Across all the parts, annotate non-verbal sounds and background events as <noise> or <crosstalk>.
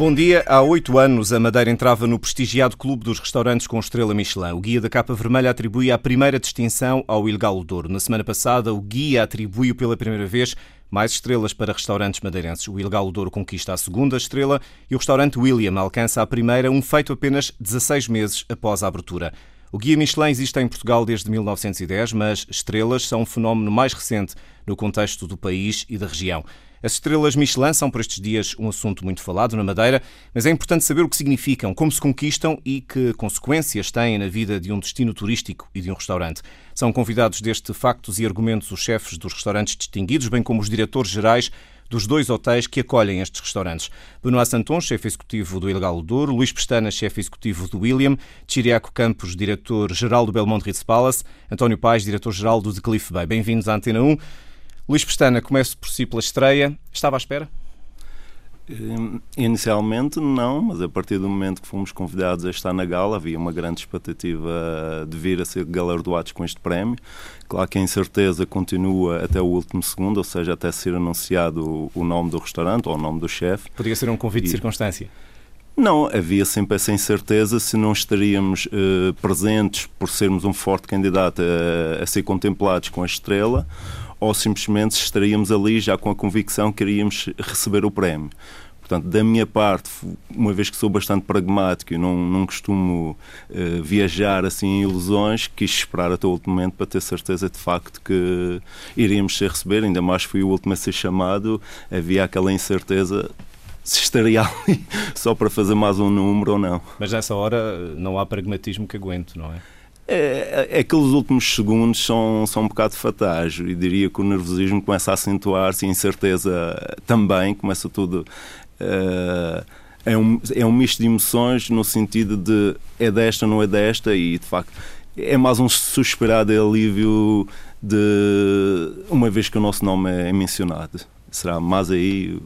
Bom dia. Há oito anos, a Madeira entrava no prestigiado Clube dos Restaurantes com Estrela Michelin. O Guia da Capa Vermelha atribui a primeira distinção ao Ilegal Douro. Na semana passada, o Guia atribuiu pela primeira vez mais estrelas para restaurantes madeirenses. O Ilegal Douro conquista a segunda estrela e o restaurante William alcança a primeira, um feito apenas 16 meses após a abertura. O Guia Michelin existe em Portugal desde 1910, mas estrelas são um fenómeno mais recente no contexto do país e da região. As estrelas Michelin são por estes dias um assunto muito falado na Madeira, mas é importante saber o que significam, como se conquistam e que consequências têm na vida de um destino turístico e de um restaurante. São convidados deste Factos e Argumentos os chefes dos restaurantes distinguidos, bem como os diretores gerais dos dois hotéis que acolhem estes restaurantes. Benoit Santon, chefe executivo do Ilegal Douro, Luís Pestana, chefe executivo do William, Chiriaco Campos, diretor-geral do Belmont Ritz Palace, António Pais, diretor-geral do The Cliff Bay. Bem-vindos à Antena 1. Luís Pestana, começo por si pela estreia. Estava à espera? Hum, inicialmente não, mas a partir do momento que fomos convidados a estar na gala havia uma grande expectativa de vir a ser galardoados com este prémio. Claro que a incerteza continua até o último segundo, ou seja, até ser anunciado o nome do restaurante ou o nome do chefe. Podia ser um convite e... de circunstância? Não, havia sempre essa incerteza se não estaríamos uh, presentes por sermos um forte candidato a, a ser contemplados com a estrela ou simplesmente estaríamos ali já com a convicção que iríamos receber o prémio. Portanto, da minha parte, uma vez que sou bastante pragmático e não, não costumo uh, viajar assim em ilusões, quis esperar até o último momento para ter certeza de facto que iríamos ser receber, ainda mais fui o último a ser chamado, havia aquela incerteza se estaria <laughs> ali só para fazer mais um número ou não. Mas nessa hora não há pragmatismo que aguente, não é? É, é, aqueles últimos segundos são, são um bocado fatais e diria que o nervosismo começa a acentuar-se a incerteza também, começa tudo. Uh, é, um, é um misto de emoções no sentido de é desta, não é desta, e de facto é mais um suspirado alívio de uma vez que o nosso nome é mencionado. Será mais aí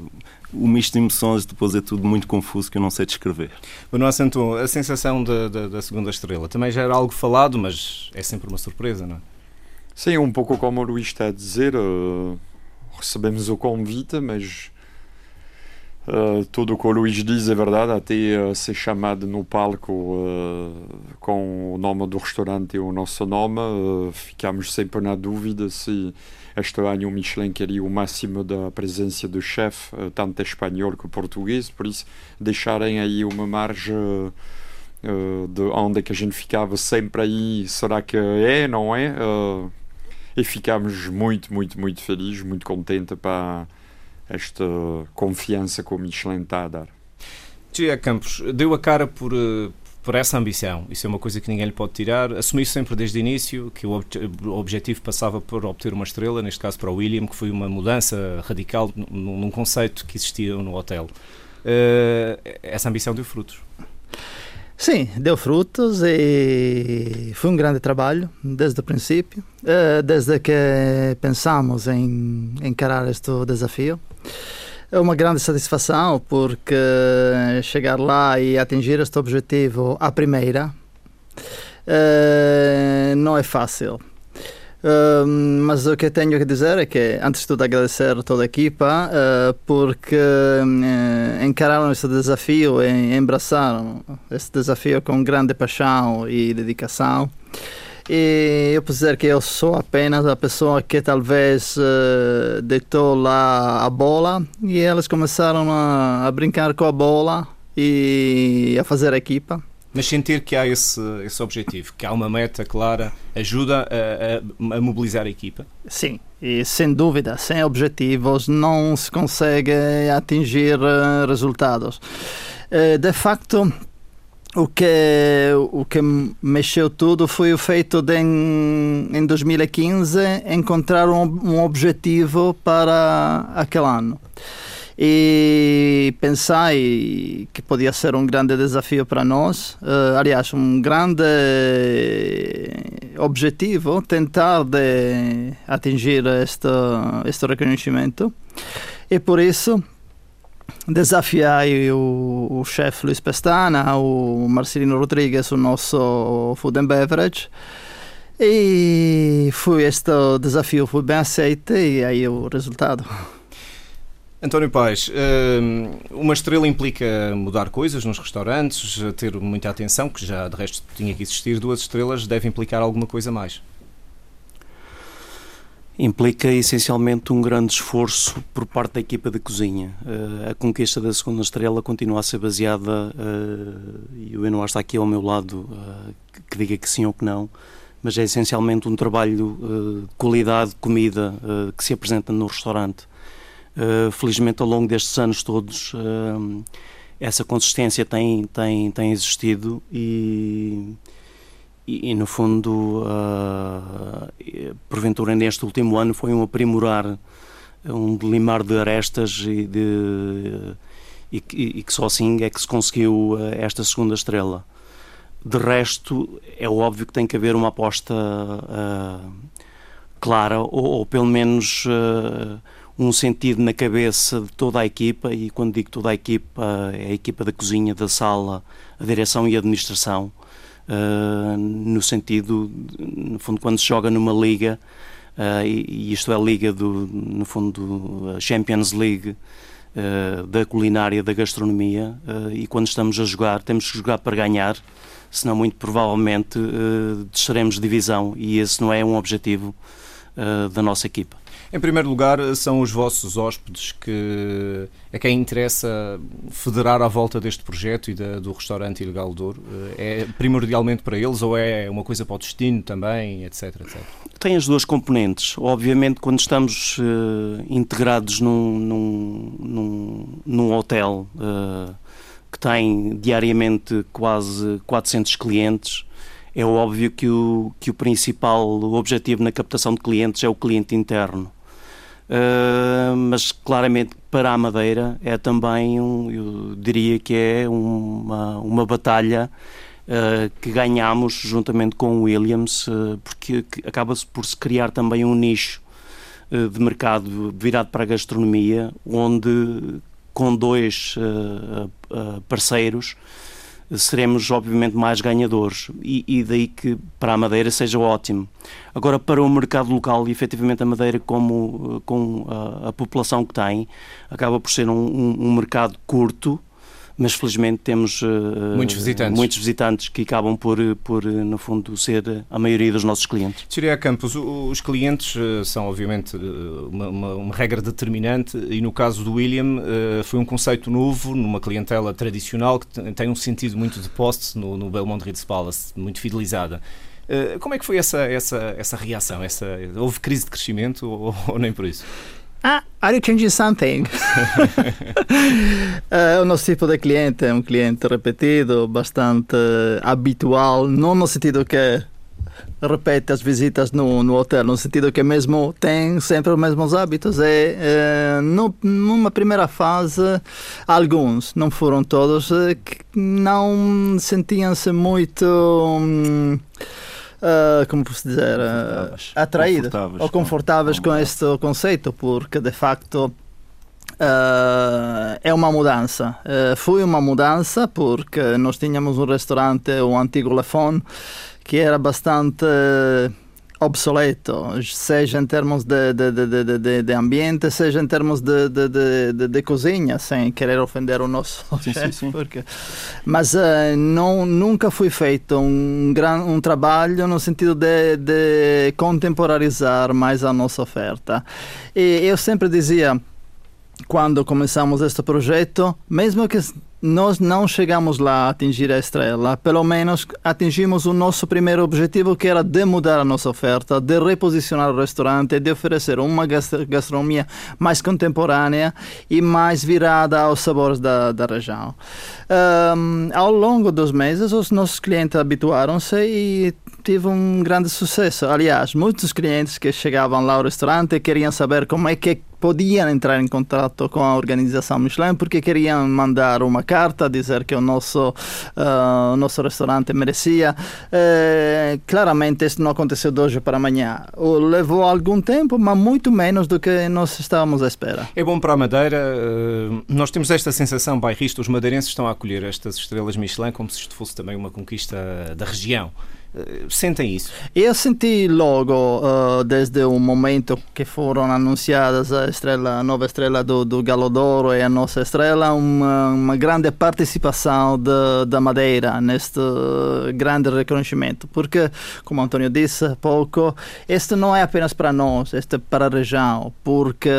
o misto de emoções depois é tudo muito confuso que eu não sei descrever. Benoit Santon, a sensação da, da, da, segunda estrela também já era algo falado, mas é sempre uma surpresa, não é? Sim, um pouco como o Luís está a dizer, uh, recebemos o convite, mas uh, tudo o que o Luís diz é verdade, até uh, ser chamado no palco com o nome do restaurante e o nosso nome, ficamos sempre na dúvida se este ano o Michelin queria o máximo da presença do chefe, eh, tanto espanhol que português, por isso deixarem aí uma margem uh, de onde é que a gente ficava sempre aí, será que é, não é? Uh, e ficámos muito, muito, muito felizes, muito contentes para esta confiança que o Michelin está a dar. Tia Campos, deu a cara por, por essa ambição. Isso é uma coisa que ninguém lhe pode tirar. Assumiu sempre desde o início que o, objetivo passava por obter uma estrela, neste caso para o William, que foi uma mudança radical num, conceito que existia no hotel. Uh, essa ambição deu frutos. Sim, deu frutos e foi um grande trabalho desde o princípio, uh, desde que pensamos em encarar este desafio. É uma grande satisfação porque chegar lá e atingir este objetivo à primeira uh, não é fácil. Uh, mas o que tenho que dizer é que, antes de tudo, agradecer toda a equipa uh, porque encararam este desafio e embraçaram este desafio com grande paixão e dedicação. E eu posso dizer que eu sou apenas a pessoa que talvez uh, deitou lá a bola e eles começaram a, a, brincar com a bola e a fazer a equipa. Mas sentir que há esse, esse objetivo, que há uma meta clara, ajuda a, a, a mobilizar a equipa? Sim, e sem dúvida, sem objetivos não se consegue atingir uh, resultados. Uh, de facto, o que, o que mexeu tudo foi o feito de, em, em 2015, encontrar um, um objetivo para aquele ano. e pensai que podia ser um grande desafio para nós, uh, aliás, um grande objetivo tentar de atingir este, este reconhecimento e por isso desafiai o, o chefe Luiz Pestana, o Marcelino Rodrigues, o nosso food and beverage e foi este desafio foi bem aceito e aí o resultado. António Paz, hum, uma estrela implica mudar coisas nos restaurantes, ter muita atenção, que já de resto tinha que existir. Duas estrelas deve implicar alguma coisa mais. Implica essencialmente um grande esforço por parte da equipa de cozinha. Uh, a conquista da segunda estrela continua a ser baseada, uh, e o Enoar está aqui ao meu lado, uh, que diga que sim ou que não, mas é essencialmente um trabalho de qualidade de comida que se apresenta no restaurante felizmente, ao longo destes anos todos, essa consistência tem, tem, tem existido e, e, e no fundo, uh, porventura, neste último ano, foi um aprimorar, um delimar de arestas e, de, e, e que só assim é que se conseguiu esta segunda estrela. De resto, é óbvio que tem que haver uma aposta clara, ou, ou, pelo menos um sentido na cabeça de toda a equipa, e quando digo toda a equipa, é a equipa da cozinha, da sala, a direção e a administração, uh, no sentido, no fundo, quando se joga numa liga, uh, e, isto é a liga do, no fundo, Champions League, uh, da culinária, da gastronomia, e quando estamos a jogar, temos que jogar para ganhar, senão muito provavelmente desceremos de divisão, e esse não é um objetivo da nossa equipa. Em primeiro lugar, são os vossos hóspedes que é quem interessa federar à volta deste projeto e da, do restaurante Ilegal Douro. É primordialmente para eles ou é uma coisa para o destino também, etc, etc? Tem as duas componentes. Obviamente, quando estamos uh, integrados num, num, num, num hotel uh, que tem diariamente quase 400 clientes, é óbvio que o, que o principal objetivo na captação de clientes é o cliente interno. Uh, mas claramente para a Madeira é também, um, eu diria que é uma, uma batalha uh, que ganhamos juntamente com o Williams, uh, porque acaba-se por se criar também um nicho de mercado virado para a gastronomia, onde com dois parceiros seremos obviamente mais ganhadores e, e, daí que para a Madeira seja ótimo. Agora, para o mercado local, e efetivamente a Madeira, como, com a, a população que tem, acaba por ser um, um, um mercado curto, mas felizmente temos uh, muitos, visitantes. muitos visitantes que acabam por, por, no fundo, ser a maioria dos nossos clientes. Tiria Campos, os clientes são obviamente uma, uma, uma, regra determinante e no caso do William foi um conceito novo numa clientela tradicional que tem um sentido muito de poste no, no Belmont Ritz Palace, muito fidelizada. Como é que foi essa, essa, essa reação? Essa, houve crise de crescimento ou, <laughs> ou nem por isso? Ah, are you changing something? uh, o nosso tipo de cliente é um cliente repetido, bastante habitual, não no sentido que repete as visitas no, no hotel, no sentido que mesmo tem sempre os mesmos hábitos. É, é no, numa primeira fase, alguns, não foram todos, que não sentiam-se muito. Hum, uh, como posso dizer, uh, atraídas ou confortáveis com, com este conceito, porque de facto Uh, é uma mudança. Uh, foi uma mudança porque nós tínhamos um restaurante, o antigo Lefon, que era bastante obsoleto, seja em termos de, de, de, de, de ambiente, seja em termos de, de, de, de, cozinha, sem querer ofender o nosso sim, chefe, sim, sim. Porque... mas uh, não, nunca foi feito um, gran, um trabalho no sentido de, de contemporaneizar mais a nossa oferta. E eu sempre dizia, quando começamos este projeto, mesmo que nós não chegamos lá a atingir a estrela, pelo menos atingimos o nosso primeiro objetivo, que era de mudar a nossa oferta, de reposicionar o restaurante, de oferecer uma gastronomia mais contemporânea e mais virada aos sabores da, da região. Um, ao longo dos meses, os nossos clientes habituaram-se e tive um grande sucesso. Aliás, muitos clientes que chegavam lá ao restaurante queriam saber como é que podiam entrar em contato com a organização Michelin porque queriam mandar uma carta dizer que o nosso uh, nosso restaurante merecia. Uh, claramente isso não aconteceu de hoje para amanhã. Levou algum tempo, mas muito menos do que nós estávamos à espera. É bom para a Madeira. Uh, nós temos esta sensação bairrista, os madeirenses estão a acolher estas estrelas Michelin como se isto fosse também uma conquista da região. Eh, sentem isso? Eu senti logo, uh, desde o momento que foram anunciadas a, estrela, a nova estrela do, do Galo d'Oro e a nossa estrela, uma, uma grande participação da Madeira neste grande reconhecimento. Porque, como António disse há pouco, este não é apenas para nós, este é para a região. Porque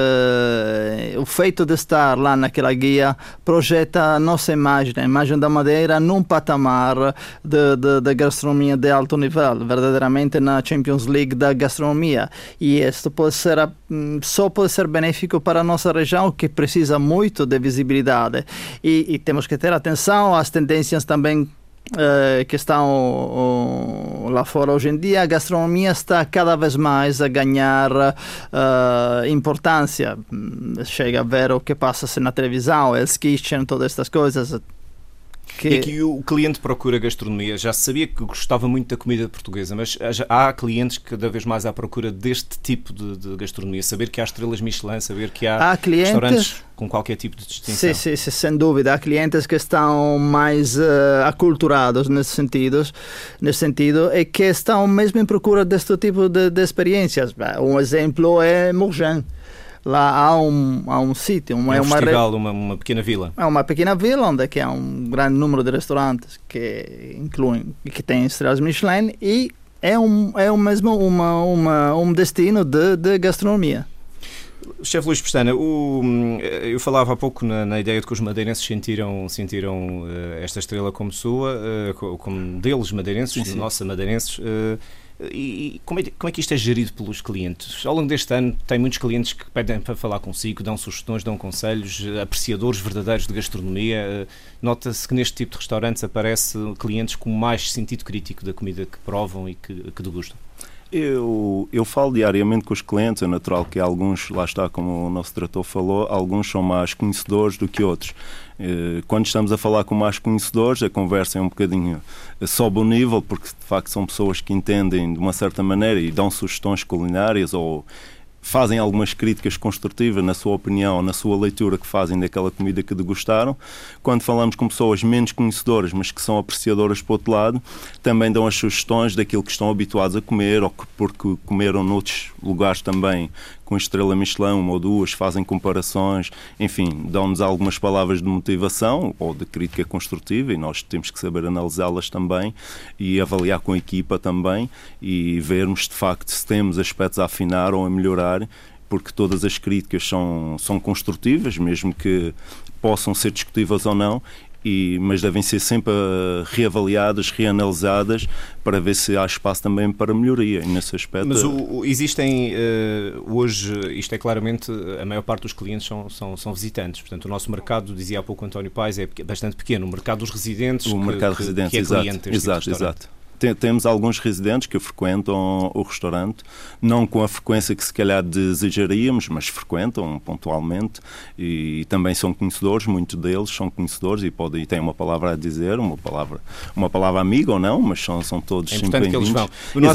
o feito de estar lá naquela guia projeta a nossa imagem, a imagem da Madeira, num patamar de, de, de gastronomia de alta alto nível, verdadeiramente na Champions League da gastronomia. E isto pode ser, mm, só pode ser benéfico para a nossa região, que precisa muito de visibilidade. E, e temos que ter atenção às tendências também Uh, que estão uh, lá fora hoje em dia, a gastronomia está cada vez mais a ganhar uh, importância. Chega a ver o que passa-se na televisão, Hell's Kitchen, todas estas coisas. Que... E aqui o cliente procura gastronomia. Já sabia que gostava muito da comida portuguesa, mas há clientes que cada vez mais à procura deste tipo de, de gastronomia. Saber que há estrelas Michelin, saber que há, há clientes... restaurantes com qualquer tipo de distinção. Sim, sim, sim, sem dúvida. Há clientes que estão mais uh, aculturados nesse sentido, nesse sentido e que estão mesmo em procura deste tipo de, de experiências. Um exemplo é Mourgin lá há um, há um sítio. Uma, é um é uma, festival, re... uma, uma pequena vila. É uma pequena vila onde é há um grande número de restaurantes que incluem que têm estrelas Michelin e é, um, é o mesmo uma, uma, um destino de, de gastronomia. Chefe Luís Pestana, o, eu falava há pouco na, na, ideia de que os madeirenses sentiram, sentiram uh, esta estrela como sua, uh, como deles madeirenses, sim, sim. nossa madeirenses. E como é, como é que isto é gerido pelos clientes? Ao longo deste ano, tem muitos clientes que pedem para falar consigo, dão sugestões, dão conselhos, apreciadores verdadeiros de gastronomia. Nota-se que neste tipo de restaurantes aparece clientes com mais sentido crítico da comida que provam e que, que degustam. Eu, eu falo diariamente com os clientes, é natural que alguns, lá está, como o nosso diretor falou, alguns são mais conhecedores do que outros. Eh, quando estamos a falar com mais conhecedores, a conversa é um bocadinho sobe o nível, porque de facto são pessoas que entendem de uma certa maneira e dão sugestões culinárias ou fazem algumas críticas construtivas na sua opinião, na sua leitura que fazem daquela comida que degustaram. Quando falamos com pessoas menos conhecedoras, mas que são apreciadoras por outro lado, também dão as sugestões daquilo que estão habituados a comer ou que porque comeram noutros lugares também com estrela Michelin, uma ou duas, fazem comparações, enfim, dão-nos algumas palavras de motivação ou de crítica construtiva e nós temos que saber analisá-las também e avaliar com a equipa também e vermos de facto se temos aspectos a afinar ou a melhorar porque todas as críticas são, são construtivas, mesmo que possam ser discutíveis ou não, e, mas devem ser sempre uh, reavaliadas, reanalisadas para ver se há espaço também para melhoria. E nesse aspecto. Mas o, existem uh, hoje, isto é claramente, a maior parte dos clientes são, são, são, visitantes, portanto o nosso mercado, dizia há pouco António Pais, é bastante pequeno, o mercado dos residentes, o que, mercado que, residentes, que é exato, cliente exato, tipo exato temos alguns residentes que frequentam o restaurante, não com a frequência que se calhar desejaríamos, mas frequentam pontualmente e também são conhecedores, muitos deles são conhecedores e, podem, e têm uma palavra a dizer, uma palavra, uma palavra amiga ou não, mas são, são todos é importante que eles vão. No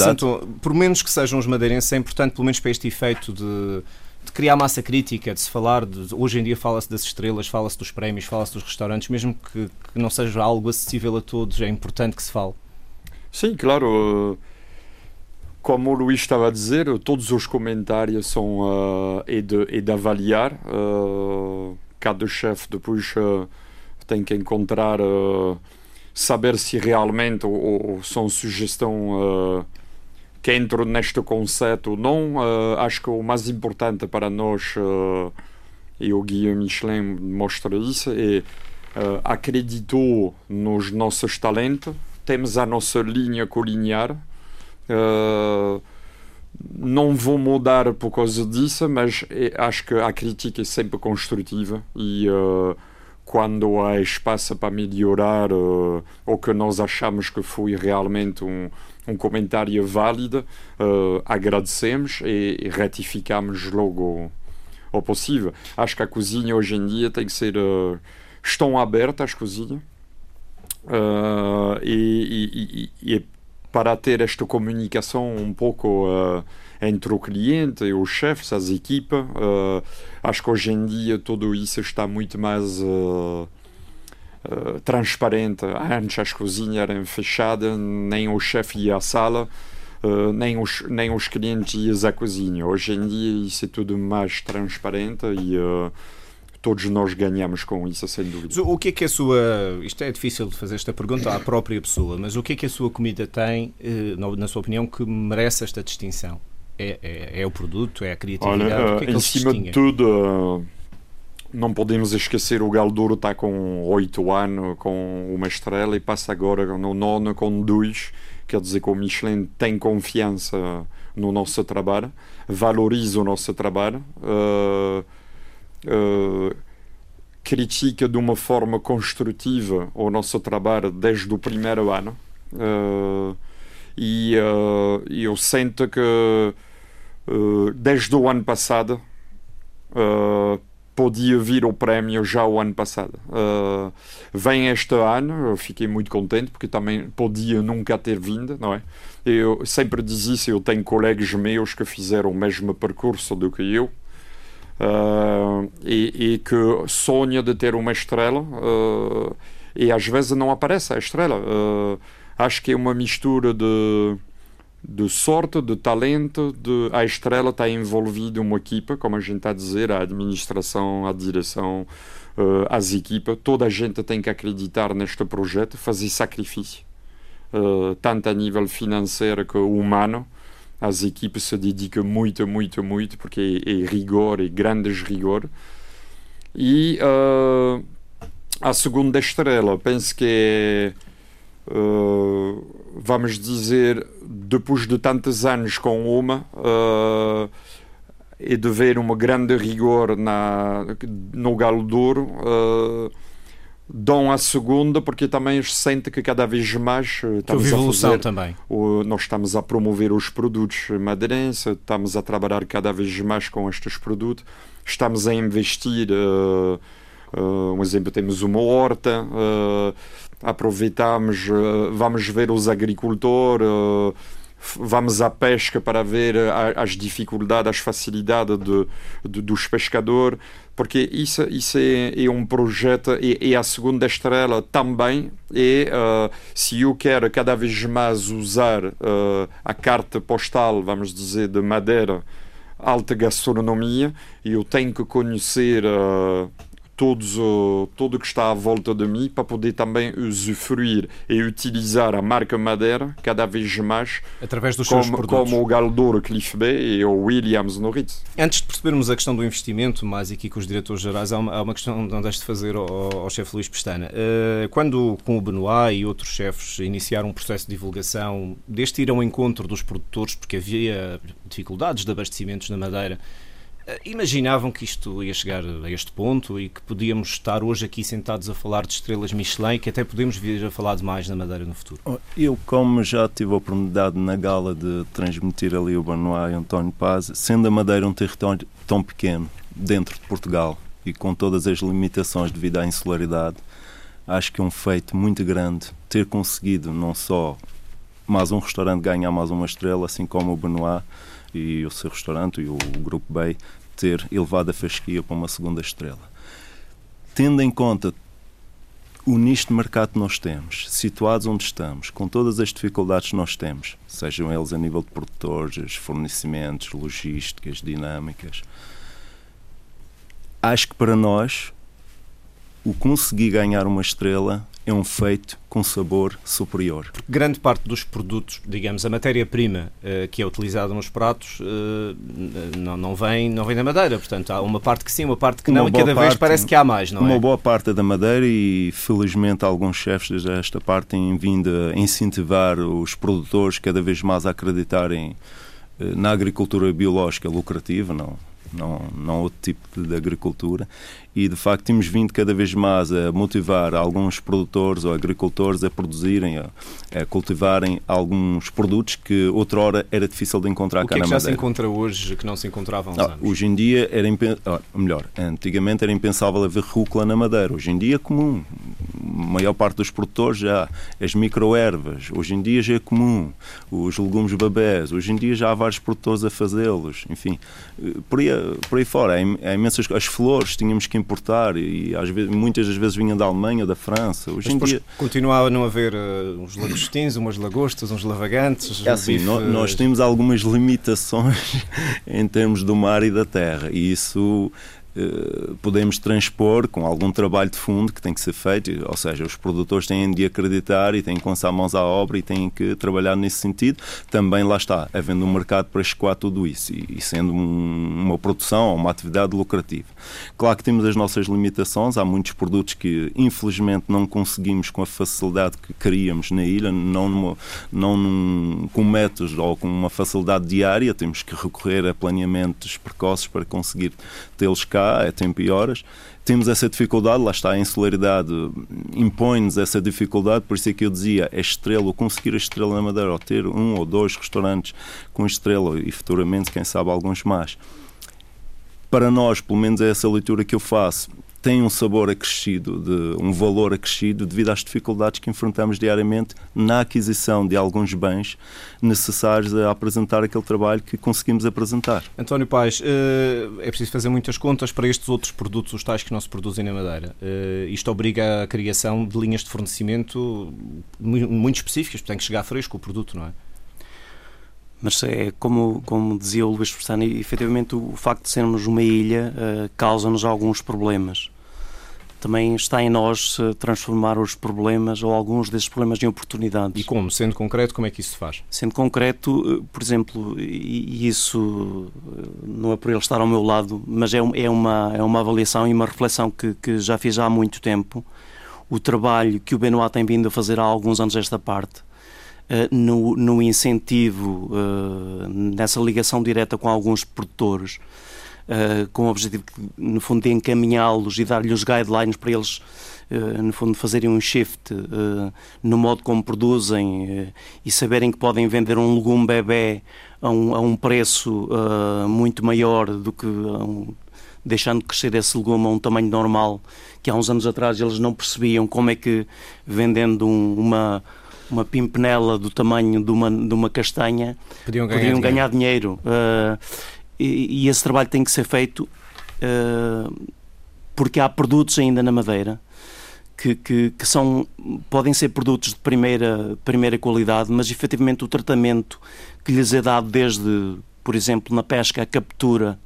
por menos que sejam os madeirenses, é importante, pelo menos para este efeito de de criar massa crítica, de se falar, de, hoje em dia fala-se das estrelas, fala-se dos prémios, fala-se dos restaurantes, mesmo que, que, não seja algo acessível a todos, é importante que se fale. Sim, claro. Como o Luís estava a dizer, todos os comentários são uh, é, de, é de avaliar. Uh, cada chefe depois uh, tem que encontrar, uh, saber se realmente ou, ou são sugestão que entram neste conceito ou não. acho que o mais importante para nós, e o Guia Michelin mostra isso, é acreditou nos nossos talentos, temos a nossa linha colinear. Uh, não vou mudar por causa disso, mas é, acho que a crítica é sempre construtiva e uh, quando há espaço para melhorar uh, ou que nós achamos que foi realmente um, um comentário válido, uh, agradecemos e, e, retificamos logo o possível. Acho que a cozinha hoje em dia tem que ser. Uh, estão abertas as cozinhas e, e, e, para ter esta comunicação um pouco entre o cliente e os chefes, as equipas. Uh, acho que hoje em dia tudo isso está muito mais uh, uh, transparente. Antes as cozinhas eram fechadas, nem o chefe ia à sala. Uh, nem, os, nem os clientes iam à cozinha. Hoje em dia isso é tudo mais transparente e uh, todos nós ganhamos com isso, sem dúvida. O que é que a sua. Isto é difícil de fazer esta pergunta à própria pessoa, mas o que é que a sua comida tem, na sua opinião, que merece esta distinção? É, é, é, o produto, é a criatividade? Olha, que é que em cima de tudo, uh, não podemos esquecer o Galdouro está com oito anos, com uma estrela e passa agora no nono com dois. Quer dizer que o Michelin tem confiança no nosso trabalho, valoriza o nosso trabalho, uh, uh, critica de uma forma construtiva o nosso trabalho desde o primeiro ano. e eu sinto que eh, desde o ano passado uh, podia vir o prémio já o ano passado. Uh, vem este ano, eu fiquei muito contente porque também podia nunca ter vindo, não é? Eu sempre diz isso, eu tenho colegas meus que fizeram o mesmo percurso do que eu. Uh, e, e, que sonha de ter uma estrela uh, e às vezes não aparece a estrela. acho que é uma mistura de de sorte, de talento, de a estrela está envolvida uma equipa, como a gente está a dizer, a administração, a direção, uh, as equipas, toda a gente tem que acreditar neste projeto, fazer sacrifício, uh, tanto a nível financeiro que humano. As equipes se dedicam muito, muito, muito, porque é, é rigor, é grandes rigor. E uh, a segunda estrela, penso que é uh, vamos dizer, depois de tantos anos com uma uh, e de ver uma grande rigor na, no Galo Douro, uh, dão a segunda porque também se sente que cada vez mais estamos a fazer, também. O, nós estamos a promover os produtos madeirenses, estamos a trabalhar cada vez mais com estes produtos, estamos a investir. Uh, uh, um exemplo, temos uma horta, uh, aproveitamos, uh, vamos ver os agricultores, uh, vamos à pesca para ver as dificuldades, as facilidades de, de, dos pescadores, porque isso, isso é, é um projeto, e, e, a segunda estrela também é, uh, se eu quero cada vez mais usar a carta postal, vamos dizer, de madeira, alta gastronomia, eu tenho que conhecer todos, uh, tudo que está à volta de mim para poder também usufruir e utilizar a marca Madeira cada vez mais através dos como, seus produtos. como o Galdor Cliff Bay e o Williams no Ritz. Antes de percebermos a questão do investimento, mais aqui com os diretores gerais, há uma, há uma questão que não deixo de fazer ao, ao chefe Luís Pestana. Uh, quando com o Benoit e outros chefes iniciaram um processo de divulgação deste ir ao encontro dos produtores, porque havia dificuldades de abastecimentos na Madeira, eh, imaginavam que isto ia chegar a este ponto e que podíamos estar hoje aqui sentados a falar de estrelas Michelin que até podemos vir a falar de mais na Madeira no futuro? Oh, eu, como já tive a oportunidade na gala de transmitir ali o Benoit e António Paz, sendo a Madeira um território tão pequeno dentro de Portugal e com todas as limitações devido à insularidade, acho que é um feito muito grande ter conseguido não só mais um restaurante ganhar mais uma estrela, assim como o Benoit e o seu restaurante e o Grupo Bay ter elevado a fasquia para uma segunda estrela. Tendo em conta o nicho de mercado que nós temos, situados onde estamos, com todas as dificuldades que nós temos, sejam eles a nível de produtores, fornecimentos, logísticas, dinâmicas, acho que para nós o conseguir ganhar uma estrela é um feito com sabor superior. Grande parte dos produtos, digamos, a matéria-prima uh, que é utilizada nos pratos uh, não, não, vem, não vem da madeira. Portanto, há uma parte que sim, uma parte que não, e cada parte, vez parece que há mais, não uma é? Uma boa parte é da madeira e, felizmente, alguns chefes desta parte têm vindo a incentivar os produtores cada vez mais a acreditarem uh, na agricultura biológica lucrativa, não, não, não outro tipo de agricultura, e de facto temos vindo cada vez mais a motivar alguns produtores ou agricultores a produzirem, a, a cultivarem alguns produtos que outrora era difícil de encontrar o cá que é que já se encontra hoje que não se encontrava há uns ah, anos? Hoje em dia era ah, melhor, antigamente era impensável haver rúcula na madeira, hoje em dia é comum. A maior parte dos produtores já as microervas, hoje em dia já é comum. Os legumes babés, hoje em dia já há vários produtores a fazê-los, enfim, eh, por aí, por aí fora, há imensas as flores, tínhamos que importar e às vezes, muitas das vezes vinham da Alemanha da França. Hoje Mas em dia continuava a não haver uh, uns lagostins, umas lagostas, uns lavagantes. É assim, bife... nós, nós temos algumas limitações <laughs> em termos do mar e da terra e isso eh, podemos transpor com algum trabalho de fundo que tem que ser feito, ou seja, os produtores têm de acreditar e têm que lançar mãos à obra e têm que trabalhar nesse sentido. Também lá está, havendo um mercado para escoar tudo isso e, e sendo um, uma produção ou uma atividade lucrativa. Claro que temos as nossas limitações, há muitos produtos que infelizmente não conseguimos com a facilidade que queríamos na ilha, não, numa, não num, com métodos ou com uma facilidade diária, temos que recorrer a planeamentos precoces para conseguir tê-los cá cá, é tempo e horas. Temos essa dificuldade, lá está, a insularidade impõe-nos essa dificuldade, por isso é que eu dizia, a estrela, ou conseguir a estrela na Madeira, ou ter um ou dois restaurantes com estrela e futuramente, quem sabe, alguns mais. Para nós, pelo menos é essa leitura que eu faço, tem um sabor acrescido, de, um valor acrescido devido às dificuldades que enfrentamos diariamente na aquisição de alguns bens necessários a apresentar aquele trabalho que conseguimos apresentar. António Pais, eh, é preciso fazer muitas contas para estes outros produtos, os tais que não se produzem na Madeira. Eh, isto obriga a criação de linhas de fornecimento muito específicas, tem que chegar fresco o produto, não é? Mas é como, como dizia o Luís Forçani, efetivamente o facto de sermos uma ilha uh, causa-nos alguns problemas. Também está em nós uh, transformar os problemas ou alguns desses problemas em oportunidades. E como? Sendo concreto, como é que isso se faz? Sendo concreto, uh, por exemplo, e, e isso não é por ele estar ao meu lado, mas é, é, uma, é uma avaliação e uma reflexão que, que já fiz há muito tempo. O trabalho que o Benoit tem vindo a fazer há alguns anos esta parte eh, no, no, incentivo, uh, nessa ligação direta com alguns produtores, uh, com o objetivo, no fundo, de encaminhá-los e dar-lhes guidelines para eles, no fundo, fazerem um shift no modo como produzem e saberem que podem vender um legume bebê a um, a um preço muito maior do que um, deixando crescer esse legume a um tamanho normal, que há uns anos atrás eles não percebiam como é que vendendo um, uma uma pimpinela do tamanho de uma, de uma castanha podiam ganhar podiam dinheiro. Ganhar dinheiro. Uh, e, e, esse trabalho tem que ser feito uh, porque há produtos ainda na Madeira que, que, que, são, podem ser produtos de primeira, primeira qualidade, mas efetivamente o tratamento que lhes é dado desde, por exemplo, na pesca, a captura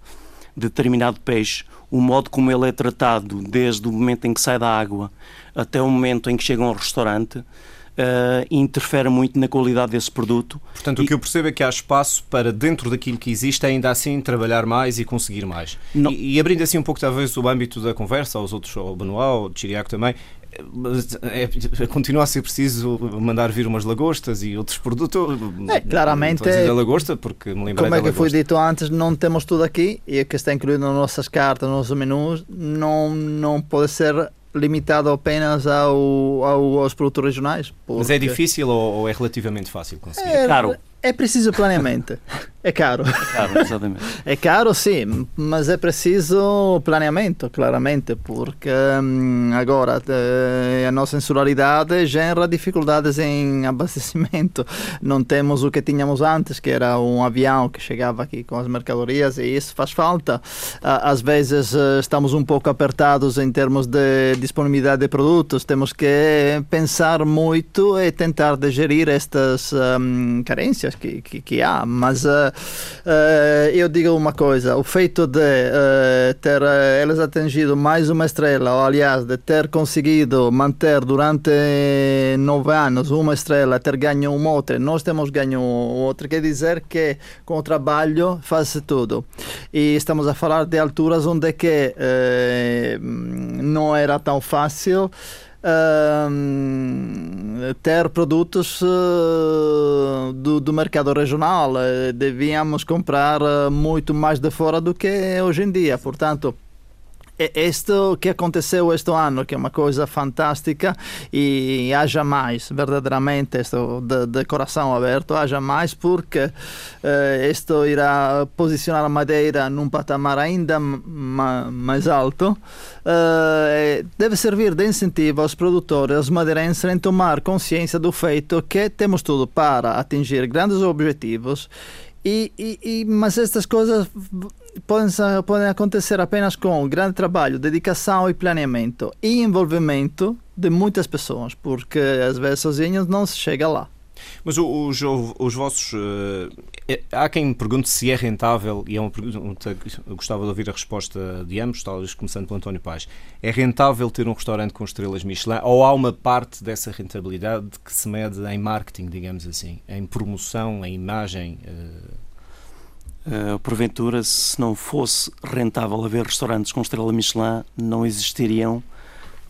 de determinado peixe, o modo como ele é tratado desde o momento em que sai da água até o momento em que chega ao restaurante, uh, interfere muito na qualidade desse produto. Portanto, e... o que eu percebo é que há espaço para, dentro daquilo que existe, ainda assim trabalhar mais e conseguir mais. E, e, abrindo assim um pouco, talvez, o âmbito da conversa, aos outros, ao Benoit, ao Chiriaco também, é, é, continua a ser preciso mandar vir umas lagostas e outros produtos. É, claramente. A lagosta, porque me lembrei Como é que foi dito antes, não temos tudo aqui e o que está incluído nas nossas cartas, nos nossos menus, não, não pode ser limitado apenas ao, ao, aos produtos regionais. Mas é difícil ou, ou, é relativamente fácil conseguir? É, claro. É preciso planeamento. <laughs> É caro. É caro, <laughs> exatamente. É caro, sim, mas é preciso planeamento, claramente, porque hum, agora eh, a nossa insularidade gera dificuldades em <laughs> abastecimento. Não temos o que tínhamos antes, que era um avião que chegava aqui com as mercadorias, e isso faz falta. Às vezes eh, estamos um pouco apertados em termos de disponibilidade de produtos, temos que pensar muito e tentar gerir estas um, carências que, que, que há, mas uh, eu digo uma coisa: o feito de uh, ter eles atingido mais uma estrela, ou aliás, de ter conseguido manter durante nove anos uma estrela, ter ganho uma outra, nós temos ganho outra, quer dizer que com o trabalho faz-se tudo. E estamos a falar de alturas onde que não era tão fácil uh, ter produtos uh, do, do, mercado regional. Uh, devíamos comprar eh, muito mais de fora do que hoje em dia. Portanto, isto que aconteceu este ano, que é uma coisa fantástica, e haja mais, verdadeiramente, isto de, de coração aberto, haja mais, porque uh, isto irá posicionar a Madeira num patamar ainda ma mais alto. Uh, deve servir de incentivo aos produtores madeirenses em tomar consciência do feito que temos tudo para atingir grandes objetivos e, e, e, mas estas coisas podem, podem acontecer apenas com grande trabalho, dedicação e planeamento e envolvimento de muitas pessoas, porque às vezes sozinhos não se chega lá. Mas os, os vossos. Uh, há quem me pergunte se é rentável, e é uma pergunta que eu gostava de ouvir a resposta de ambos, talvez começando pelo António Paz. É rentável ter um restaurante com estrelas Michelin ou há uma parte dessa rentabilidade que se mede em marketing, digamos assim, em promoção, em imagem? Uh... Uh, porventura, se não fosse rentável haver restaurantes com estrela Michelin, não existiriam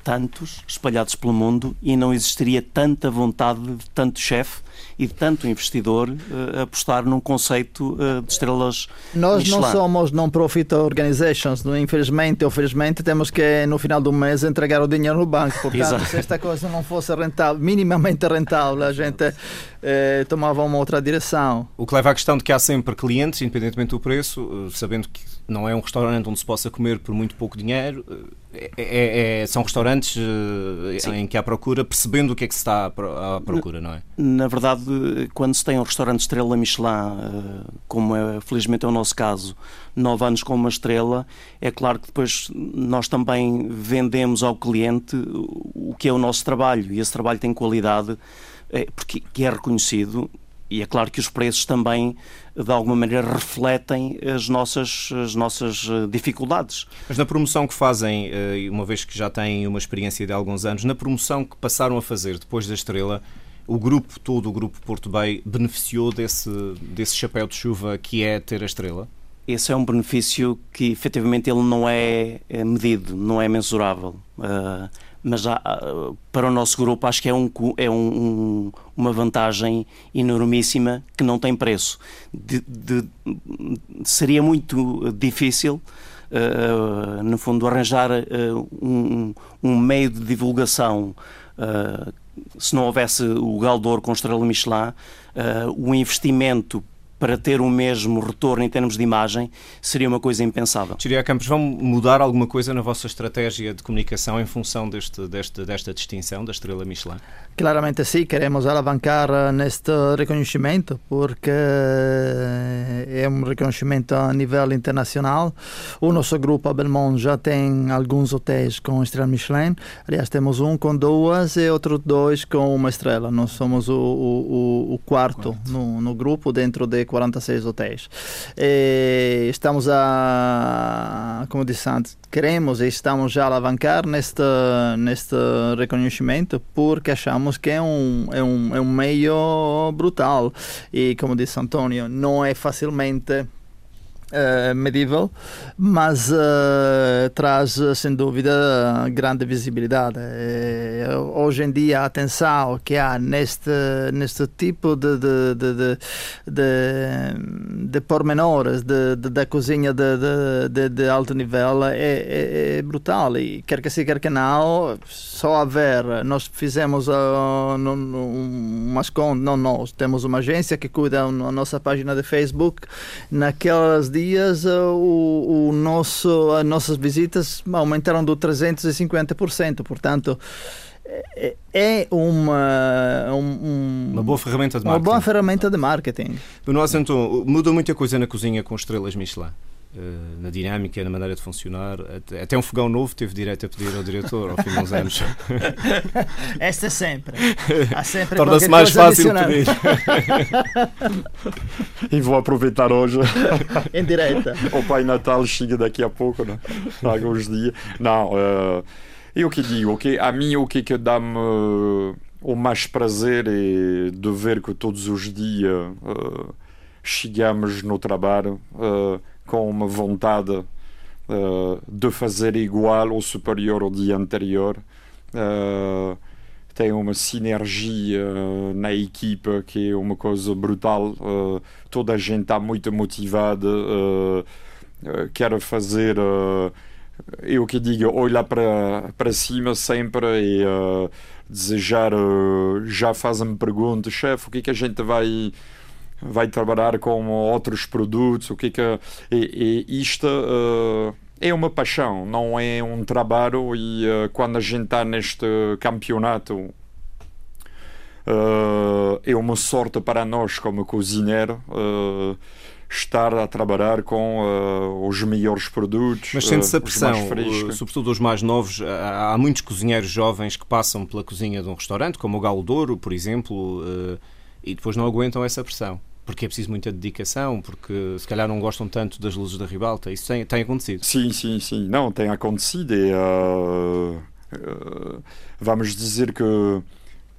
tantos espalhados pelo mundo e não existiria tanta vontade de tanto chefe e de tanto investidor uh, apostar num conceito uh, de estrelas Nós Michelin. não somos non-profit organizations, infelizmente ou felizmente temos que no final do mês entregar o dinheiro no banco, portanto Exato. se esta coisa não fosse rentável, minimamente rentável, a gente eh, tomava uma outra direção. O que leva à questão de que há sempre clientes, independentemente do preço, sabendo que não é um restaurante onde se possa comer por muito pouco dinheiro, é, é, é, são restaurantes Sim. em que há procura, percebendo o que é que se está à procura, não é? Na verdade, quando se tem um restaurante estrela Michelin, eh, como é, felizmente é o nosso caso, nove anos com uma estrela, é claro que depois nós também vendemos ao cliente o que é o nosso trabalho e esse trabalho tem qualidade é, porque é reconhecido e é claro que os preços também, de alguma maneira, refletem as nossas, as nossas eh, dificuldades. Mas na promoção que fazem, uma vez que já têm uma experiência de alguns anos, na promoção que passaram a fazer depois da estrela, o grupo todo, o grupo Porto Bay, beneficiou desse, desse chapéu de chuva que é ter a estrela? Esse é um benefício que efetivamente ele não é, é medido, não é mensurável. Mas há, para o nosso grupo acho que é, um, é um, um, uma vantagem enormíssima que não tem preço. De, de, seria muito difícil, uh, no fundo, arranjar uh, um, um, meio de divulgação uh, se não houvesse o Galdor com estrela Michelin, o investimento para ter o mesmo retorno em termos de imagem seria uma coisa impensável. Tiria Campos, vão mudar alguma coisa na vossa estratégia de comunicação em função deste, deste, desta distinção da estrela Michelin? Claramente sim, queremos alavancar neste reconhecimento porque é um reconhecimento a nível internacional. O nosso grupo a Belmont já tem alguns hotéis com estrela Michelin. Aliás, temos um com duas e outros dois com uma estrela. Nós somos o, o, o quarto, quarto. No, no grupo dentro de 46 hotéis. E estamos a, como disse antes, queremos e estamos já a alavancar neste, neste reconhecimento porque achamos que é um, é um, é um meio brutal. E como disse António, não é facilmente uh, medieval, mas uh, traz sem dúvida grande visibilidade. Uh, hoje em dia a atenção que há neste, neste tipo de, de, de, de, de, de pormenores de, de, da cozinha de, de, de, alto nível é, é, é, brutal e quer que sim, quer que não, só haver, nós fizemos uh, umas contas, não nós, temos uma agência que cuida da nossa página de Facebook, naquelas dias dias o, o nosso, as nossas visitas aumentaram do 350%, portanto é, é uma, um, uma boa ferramenta de marketing. Uma boa ferramenta de marketing. No nosso muda muita coisa na cozinha com estrelas Michelin? Uh, na dinâmica, na maneira de funcionar. Até, até, um fogão novo teve direito a pedir ao diretor ao fim de uns anos. <laughs> Esta é sempre. Há sempre Torna-se mais fácil pedir. e vou aproveitar hoje. <laughs> em direta. o Pai Natal chega daqui a pouco, né? alguns dias. Não, uh, eu que digo, okay? a mim o que, que dá-me uh, o mais prazer é de ver que todos os dias uh, chegamos no trabalho com uma vontade uh, de fazer igual ou superior ao dia anterior. Uh, tem uma sinergia na equipa que é uma coisa brutal. Uh, toda a gente está muito motivada, quer fazer. eu que digo, olhar para, para cima sempre e desejar. já fazem perguntas, chefe, o que é que a gente vai vai trabalhar com outros produtos, o que é que e, e isto uh, é uma paixão, não é um trabalho e uh, quando a gente está neste campeonato uh, é uma sorte para nós como cozinheiro estar a trabalhar com uh, os melhores produtos. Mas sente-se a pressão, uh, sobretudo os mais novos. Há muitos cozinheiros jovens que passam pela cozinha de um restaurante, como o Galo Douro, por exemplo, uh, e depois não aguentam essa pressão porque é preciso muita dedicação, porque se calhar não gostam tanto das luzes da ribalta. Isso tem, tem acontecido? Sim, sim, sim. Não, tem acontecido e uh, uh, vamos dizer que,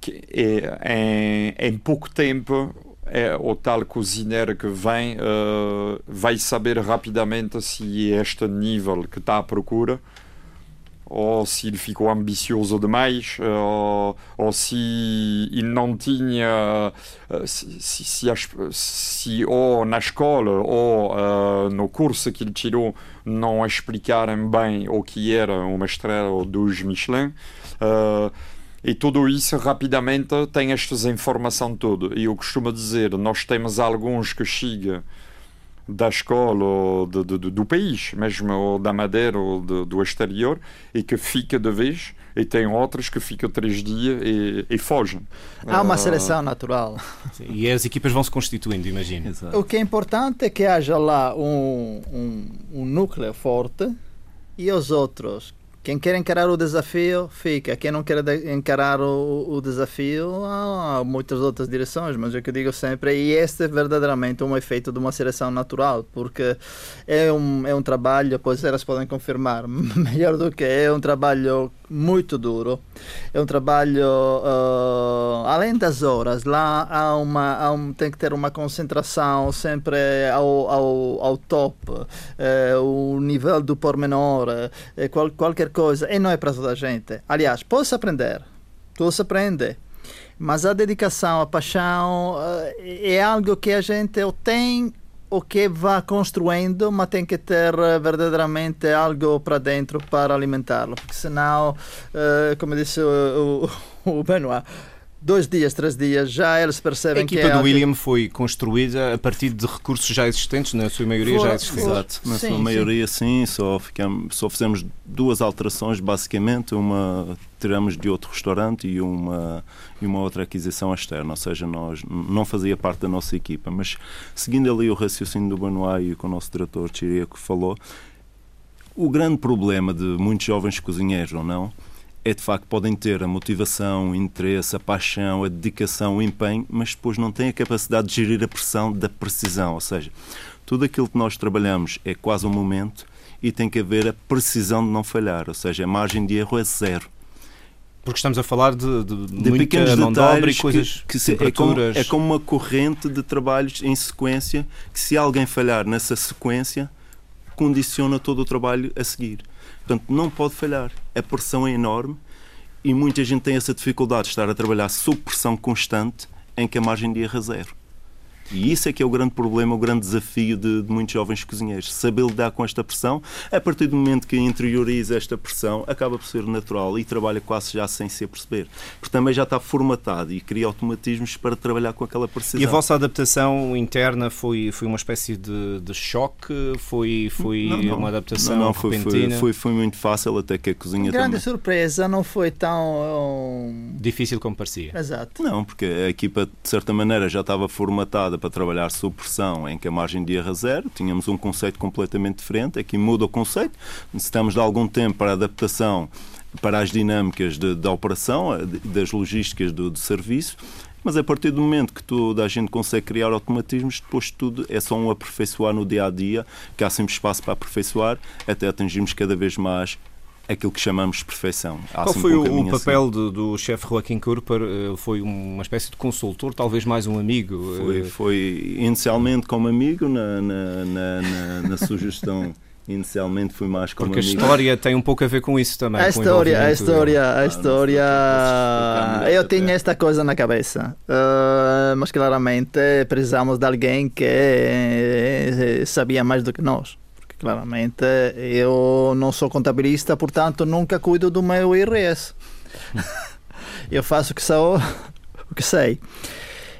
que é, em, em pouco tempo é o tal cozinheiro que vem uh, vai saber rapidamente se é este nível que está à procura ou se ele ficou ambicioso demais, eh, ou, ou se ele não tinha, eh, se, se, se ou na escola ou uh, no curso que ele tirou não explicaram bem o que era uma estrela ou dos Michelin. Uh, e tudo isso rapidamente tem estas informações todas. E eu costumo dizer, nós temos alguns que chegam da escola ou de, de, do país, mesmo ou da Madeira ou de, do exterior, e que fica de vez, e tem outras que ficam três dias e, e fogem. Há uma ah, seleção natural. Sim, e as equipas vão se constituindo, imagino. O que é importante é que haja lá um, um, um núcleo forte e os outros quem quer encarar o desafio, fica. Quem não quer encarar o, o desafio, há muitas outras direções, mas é o que eu digo sempre, e este é verdadeiramente um efeito de uma seleção natural, porque é um, é um trabalho, pois elas podem confirmar, <laughs> melhor do que é um trabalho muito duro. É um trabalho, uh, além das horas, lá há uma, há um, tem que ter uma concentração sempre ao, ao, ao top, uh, o nível do pormenor, uh, qual, qualquer coisa. E não é para toda a gente. Aliás, posso aprender, posso aprender. Mas a dedicação, a paixão é algo que a gente tem o que vai construindo, mas tem que ter eh, verdadeiramente algo para dentro para alimentá-lo, porque senão, uh, como disse o, o, <laughs> o Benoit, dois dias, três dias, já eles percebem que A equipa é do William foi construída a partir de recursos já existentes, na sua maioria já existentes. Exato, na sim, sua maioria sim, sim só, ficamos, só fizemos duas alterações basicamente, uma tiramos de outro restaurante e uma, e uma outra aquisição externa, ou seja, nós não fazia parte da nossa equipa, mas seguindo ali o raciocínio do Benoit e com o nosso diretor Chiriaco falou, o grande problema de muitos jovens cozinheiros, ou não, é de facto podem ter a motivação, o interesse, a paixão, a dedicação, o empenho, mas depois não têm a capacidade de gerir a pressão da precisão. Ou seja, tudo aquilo que nós trabalhamos é quase um momento e tem que haver a precisão de não falhar, ou seja, a margem de erro é zero. Porque estamos a falar de, de, de pequenos mão de e coisas que, que é, como, é como uma corrente de trabalhos em sequência que se alguém falhar nessa sequência condiciona todo o trabalho a seguir. Portanto, não pode falhar. A pressão é enorme e muita gente tem essa dificuldade de estar a trabalhar sob pressão constante em que a margem de erro é zero. E isso é que é o grande problema, o grande desafio de, de, muitos jovens cozinheiros. Saber lidar com esta pressão, a partir do momento que interioriza esta pressão, acaba por ser natural e trabalha quase já sem se perceber. Porque também já está formatado e cria automatismos para trabalhar com aquela precisão. E a vossa adaptação interna foi, foi uma espécie de, de choque? Foi, foi não, não. uma adaptação não, não, foi, repentina? Foi, foi, foi, muito fácil, até que a cozinha Grande também... surpresa, não foi tão... Difícil como parecia. Exato. Não, porque a equipa, de certa maneira, já estava formatada para trabalhar sob pressão em que a margem de erro é zero. Tínhamos um conceito completamente diferente. Aqui muda o conceito. Necessitamos de algum tempo para adaptação para as dinâmicas da operação, das logísticas do, do serviço mas a partir do momento que toda a gente consegue criar automatismos, depois de tudo é só um aperfeiçoar no dia a dia, que há sempre espaço para aperfeiçoar, até atingirmos cada vez mais aquilo que chamamos de perfeição. Há Qual foi um o papel assim. do, do chefe Joaquim Kurper? Eh, foi uma espécie de consultor, talvez mais um amigo? Foi, foi inicialmente como amigo na, na, na, na, na sugestão <laughs> Inicialmente fui mais como Porque amigo. a história tem um pouco a ver com isso também. A história, a história, a história. Eu tinha esta coisa na cabeça, uh, mas claramente precisamos de alguém que eh, sabia mais do que nós. Claramente eu não sou contabilista, portanto nunca cuido do meu IRS. <laughs> eu faço o que sou, o que sei.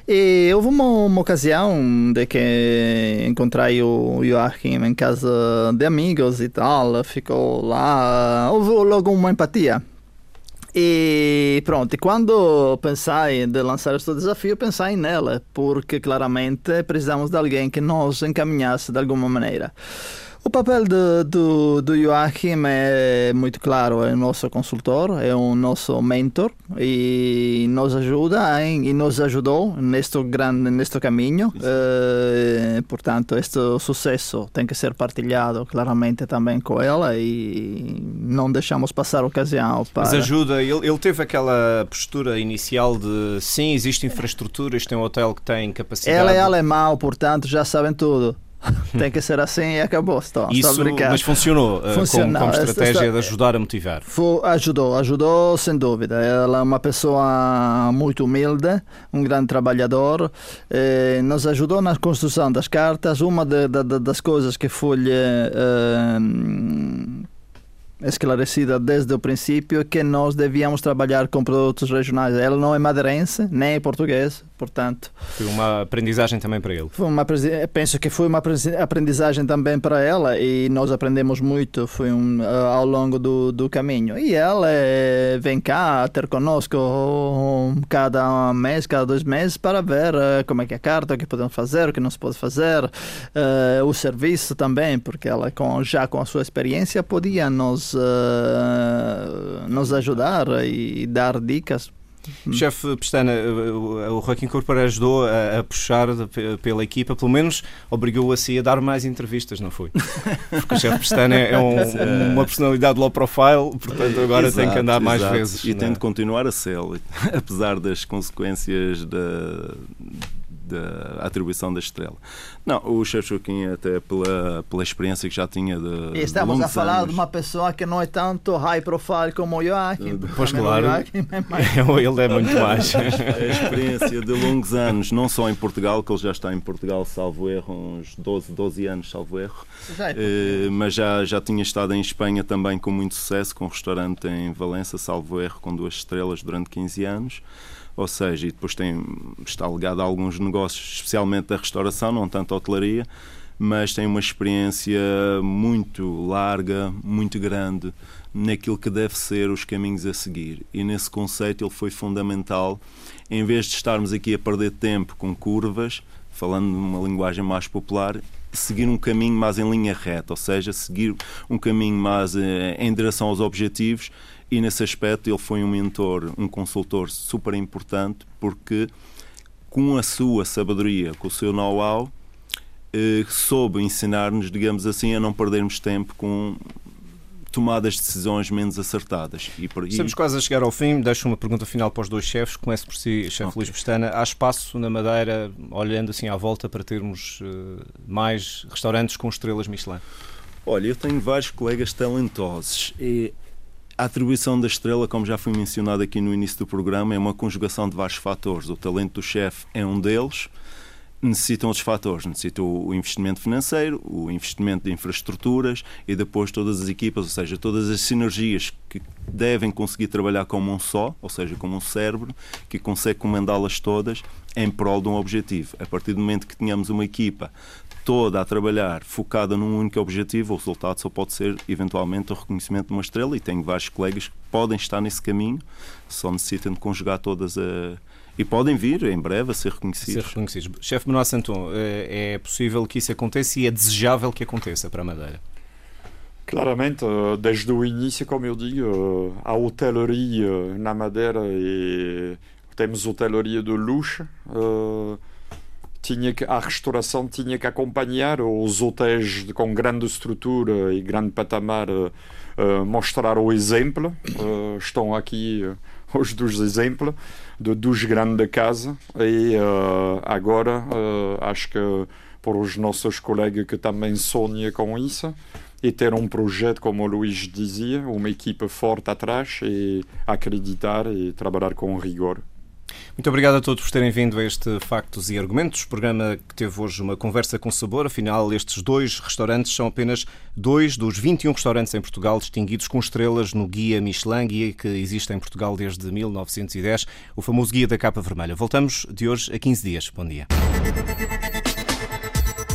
E houve uma, uma ocasião de que encontrei o Joachim em casa de amigos e tal, ficou lá, houve logo uma empatia. E pronto, quando pensei de lançar este desafio, pensei nela, porque claramente precisamos de alguém que nos encaminhasse de alguma maneira. O papel de, do, do Joachim é muito claro, é o nosso consultor, é o nosso mentor e nos ajuda em, e nos ajudou neste grande neste caminho. Eh, portanto, este sucesso tem que ser partilhado claramente também com ela e não deixamos passar a ocasião para... Mas ajuda, ele, ele teve aquela postura inicial de sim, existe infraestrutura, isto é um hotel que tem capacidade... Ela é alemão, portanto já sabem tudo. <laughs> tem que ser assim e acabou. Estou, Isso, mas funcionou, uh, funcionou. Como, como, estratégia esta, de ajudar a motivar? Foi, ajudou, ajudou sem dúvida. Ela é uma pessoa muito humilde, um grande trabalhador. Eh, nos ajudou na construção das cartas. Uma de, de, das coisas que foi eh, esclarecida desde o princípio que nós devíamos trabalhar com produtos regionais. Ela não é madeirense, nem é português, portanto... Foi uma aprendizagem também para ele. Foi uma, penso que foi uma aprendizagem também para ela e nós aprendemos muito foi um, ao longo do, do caminho. E ela é, vem cá ter conosco cada mês, cada dois meses para ver uh, como é que é a carta, o que podemos fazer, o que não se pode fazer, o serviço também, porque ela com, já com a sua experiência podia nos nos, uh, nos ajudar e dar dicas Chefe Pestana, o Joaquim Corpora ajudou a, a, puxar pela equipa, pelo menos obrigou-o a si a dar mais entrevistas, não foi? <laughs> Porque o chefe Pestana é um, uma personalidade low profile, portanto agora exato, tem que andar mais exato. vezes. E tem de continuar a ser, <laughs> apesar das consequências da da atribuição da estrela. Não, o chefe Joaquim, até pela, pela experiência que já tinha de. E estamos de a falar anos, de uma pessoa que não é tanto high profile como o Joaquim. Pois claro, é mais... <laughs> ele é muito mais. a experiência de longos anos, não só em Portugal, que ele já está em Portugal, salvo erro, uns 12, 12 anos, salvo erro, já é mas já, já tinha estado em Espanha também com muito sucesso, com um restaurante em Valença, salvo erro, com duas estrelas durante 15 anos ou seja, e depois tem, está ligado a alguns negócios, especialmente da restauração, não tanto a hotelaria, mas tem uma experiência muito larga, muito grande naquilo que deve ser os caminhos a seguir. E nesse conceito ele foi fundamental, em vez de estarmos aqui a perder tempo com curvas, falando numa linguagem mais popular, seguir um caminho mais em linha reta, ou seja, seguir um caminho mais eh, em direção aos objetivos. E nesse aspecto ele foi um mentor, um consultor super importante porque com a sua sabedoria, com o seu know-how, eh, soube ensinar-nos, digamos assim, a não perdermos tempo com tomadas de decisões menos acertadas. E aí... Estamos quase a chegar ao fim. Deixo uma pergunta final para os dois chefes. Começo por si, chefe okay. Luís Pestana. Há espaço na Madeira, olhando assim à volta, para termos uh, mais restaurantes com estrelas Michelin? Olha, eu tenho vários colegas talentosos e a atribuição da estrela, como já foi mencionado aqui no início do programa, é uma conjugação de vários fatores. O talento do chefe é um deles. Necessitam outros fatores. Necessitam o investimento financeiro, o investimento de infraestruturas e depois todas as equipas, ou seja, todas as sinergias que devem conseguir trabalhar como um só, ou seja, como um cérebro, que consegue comandá-las todas em prol de um objetivo. A partir do momento que tenhamos uma equipa toda a trabalhar focada num único objetivo, o resultado só pode ser eventualmente o reconhecimento de uma estrela e tenho vários colegas que podem estar nesse caminho, só necessitam de conjugar todas a, e podem vir em breve a ser reconhecidos. Ser reconhecidos. Chefe Benoit Santon, eh, é possível que isso aconteça e é desejável que aconteça para a Madeira? Claramente, eh, desde o início, como eu digo, a hotelaria na Madeira e temos hotelaria de luxo. tinha que, a restauração tinha que acompanhar os hotéis com grande estrutura e grande patamar mostrar o exemplo. Estão aqui <laughs> os dois exemplos de duas grandes casas e agora acho que para os nossos colegas que também sonham com isso e ter um projeto, como o Luís dizia, uma equipe forte atrás e acreditar e trabalhar com rigor. Muito obrigado a todos por terem vindo a este Factos e Argumentos, programa que teve hoje uma conversa com sabor. Afinal, estes dois restaurantes são apenas dois dos 21 restaurantes em Portugal distinguidos com estrelas no Guia Michelin, guia que existe em Portugal desde 1910, o famoso Guia da Capa Vermelha. Voltamos de hoje a 15 dias. Bom dia.